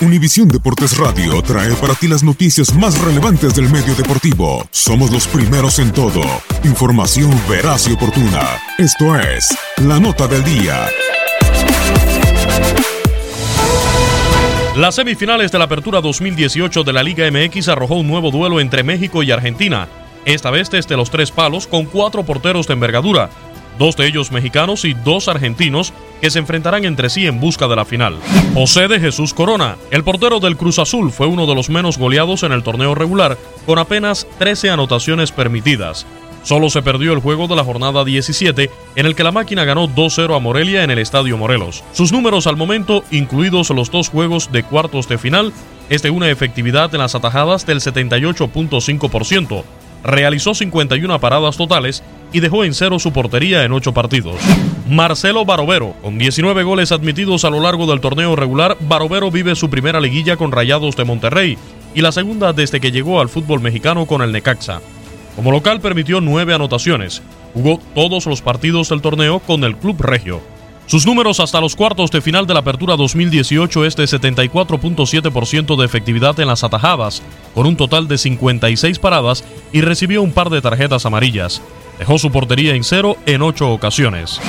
Univisión Deportes Radio trae para ti las noticias más relevantes del medio deportivo. Somos los primeros en todo. Información veraz y oportuna. Esto es La Nota del Día. Las semifinales de la Apertura 2018 de la Liga MX arrojó un nuevo duelo entre México y Argentina, esta vez desde los tres palos con cuatro porteros de envergadura, dos de ellos mexicanos y dos argentinos que se enfrentarán entre sí en busca de la final. José de Jesús Corona, el portero del Cruz Azul, fue uno de los menos goleados en el torneo regular, con apenas 13 anotaciones permitidas. Solo se perdió el juego de la jornada 17, en el que la máquina ganó 2-0 a Morelia en el Estadio Morelos. Sus números al momento, incluidos los dos juegos de cuartos de final, es de una efectividad en las atajadas del 78.5%. Realizó 51 paradas totales y dejó en cero su portería en 8 partidos. Marcelo Barovero, con 19 goles admitidos a lo largo del torneo regular, Barovero vive su primera liguilla con Rayados de Monterrey y la segunda desde que llegó al fútbol mexicano con el Necaxa. Como local permitió nueve anotaciones. Jugó todos los partidos del torneo con el Club Regio. Sus números hasta los cuartos de final de la Apertura 2018 es de 74.7% de efectividad en las atajadas, con un total de 56 paradas y recibió un par de tarjetas amarillas. Dejó su portería en cero en ocho ocasiones.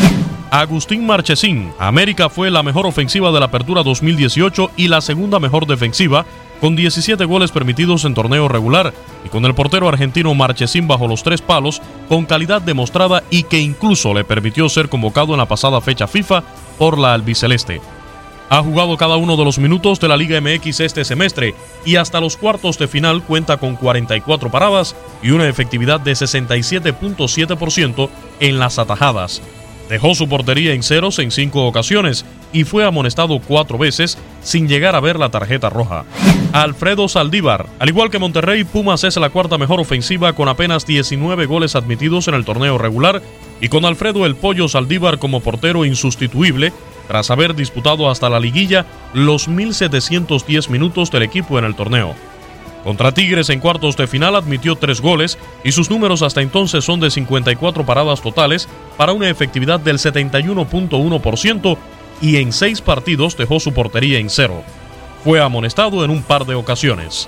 Agustín Marchesín. América fue la mejor ofensiva de la Apertura 2018 y la segunda mejor defensiva, con 17 goles permitidos en torneo regular y con el portero argentino Marchesín bajo los tres palos, con calidad demostrada y que incluso le permitió ser convocado en la pasada fecha FIFA por la albiceleste. Ha jugado cada uno de los minutos de la Liga MX este semestre y hasta los cuartos de final cuenta con 44 paradas y una efectividad de 67.7% en las atajadas. Dejó su portería en ceros en cinco ocasiones y fue amonestado cuatro veces sin llegar a ver la tarjeta roja. Alfredo Saldívar. Al igual que Monterrey, Pumas es la cuarta mejor ofensiva con apenas 19 goles admitidos en el torneo regular y con Alfredo el Pollo Saldívar como portero insustituible tras haber disputado hasta la liguilla los 1.710 minutos del equipo en el torneo. Contra Tigres en cuartos de final admitió tres goles y sus números hasta entonces son de 54 paradas totales para una efectividad del 71.1% y en seis partidos dejó su portería en cero. Fue amonestado en un par de ocasiones.